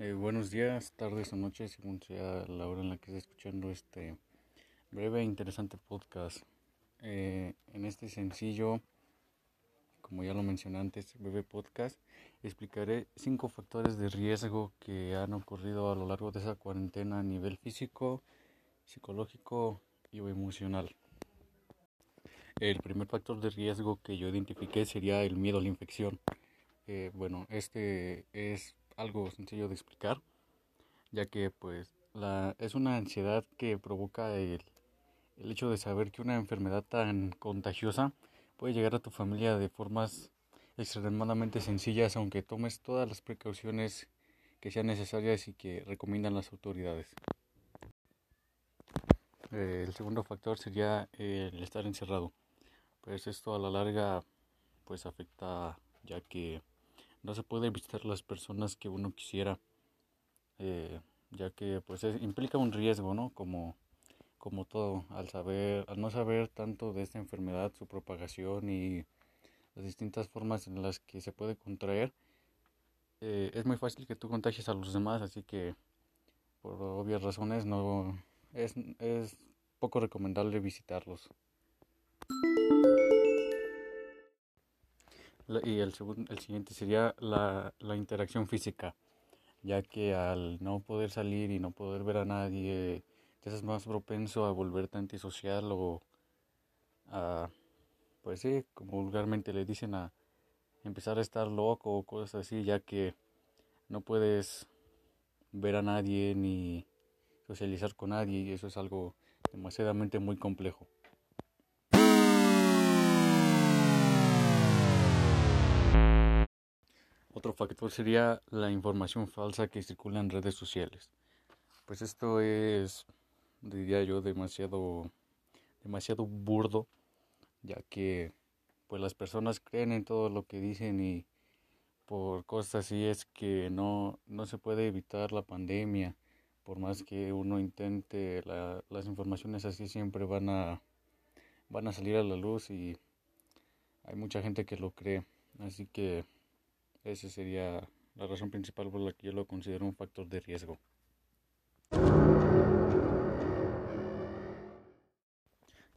Eh, buenos días, tardes o noches, según sea la hora en la que esté escuchando este breve e interesante podcast. Eh, en este sencillo, como ya lo mencioné antes, breve podcast, explicaré cinco factores de riesgo que han ocurrido a lo largo de esa cuarentena a nivel físico, psicológico y emocional. El primer factor de riesgo que yo identifiqué sería el miedo a la infección. Eh, bueno, este es algo sencillo de explicar, ya que pues la, es una ansiedad que provoca el, el hecho de saber que una enfermedad tan contagiosa puede llegar a tu familia de formas extremadamente sencillas, aunque tomes todas las precauciones que sean necesarias y que recomiendan las autoridades. Eh, el segundo factor sería el estar encerrado. Pues esto a la larga pues afecta ya que no se puede visitar las personas que uno quisiera, eh, ya que pues implica un riesgo, ¿no? Como, como todo, al saber, al no saber tanto de esta enfermedad, su propagación y las distintas formas en las que se puede contraer, eh, es muy fácil que tú contagies a los demás, así que por obvias razones no es, es poco recomendable visitarlos. Y el, segundo, el siguiente sería la, la, interacción física, ya que al no poder salir y no poder ver a nadie, te haces más propenso a volverte antisocial o a, pues sí, como vulgarmente le dicen, a empezar a estar loco o cosas así, ya que no puedes ver a nadie ni socializar con nadie y eso es algo demasiadamente muy complejo. Otro factor sería la información falsa que circula en redes sociales. Pues esto es, diría yo, demasiado, demasiado burdo, ya que pues las personas creen en todo lo que dicen y por cosas así es que no, no se puede evitar la pandemia. Por más que uno intente, las informaciones así siempre van a, van a salir a la luz y hay mucha gente que lo cree. Así que esa sería la razón principal por la que yo lo considero un factor de riesgo.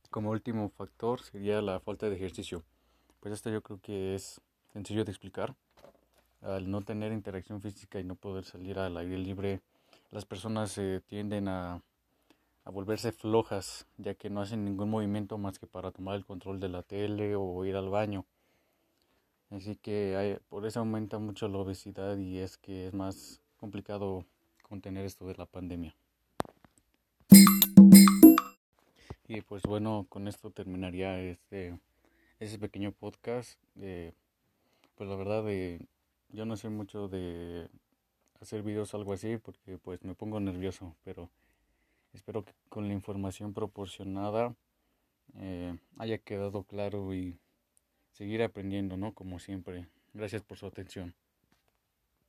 Como último factor sería la falta de ejercicio. Pues esto yo creo que es sencillo de explicar. Al no tener interacción física y no poder salir al aire libre, las personas se tienden a, a volverse flojas, ya que no hacen ningún movimiento más que para tomar el control de la tele o ir al baño. Así que por eso aumenta mucho la obesidad y es que es más complicado contener esto de la pandemia. Y pues bueno, con esto terminaría este ese pequeño podcast. pues la verdad de, yo no sé mucho de hacer videos algo así porque pues me pongo nervioso, pero espero que con la información proporcionada eh, haya quedado claro y seguir aprendiendo, ¿no? Como siempre. Gracias por su atención.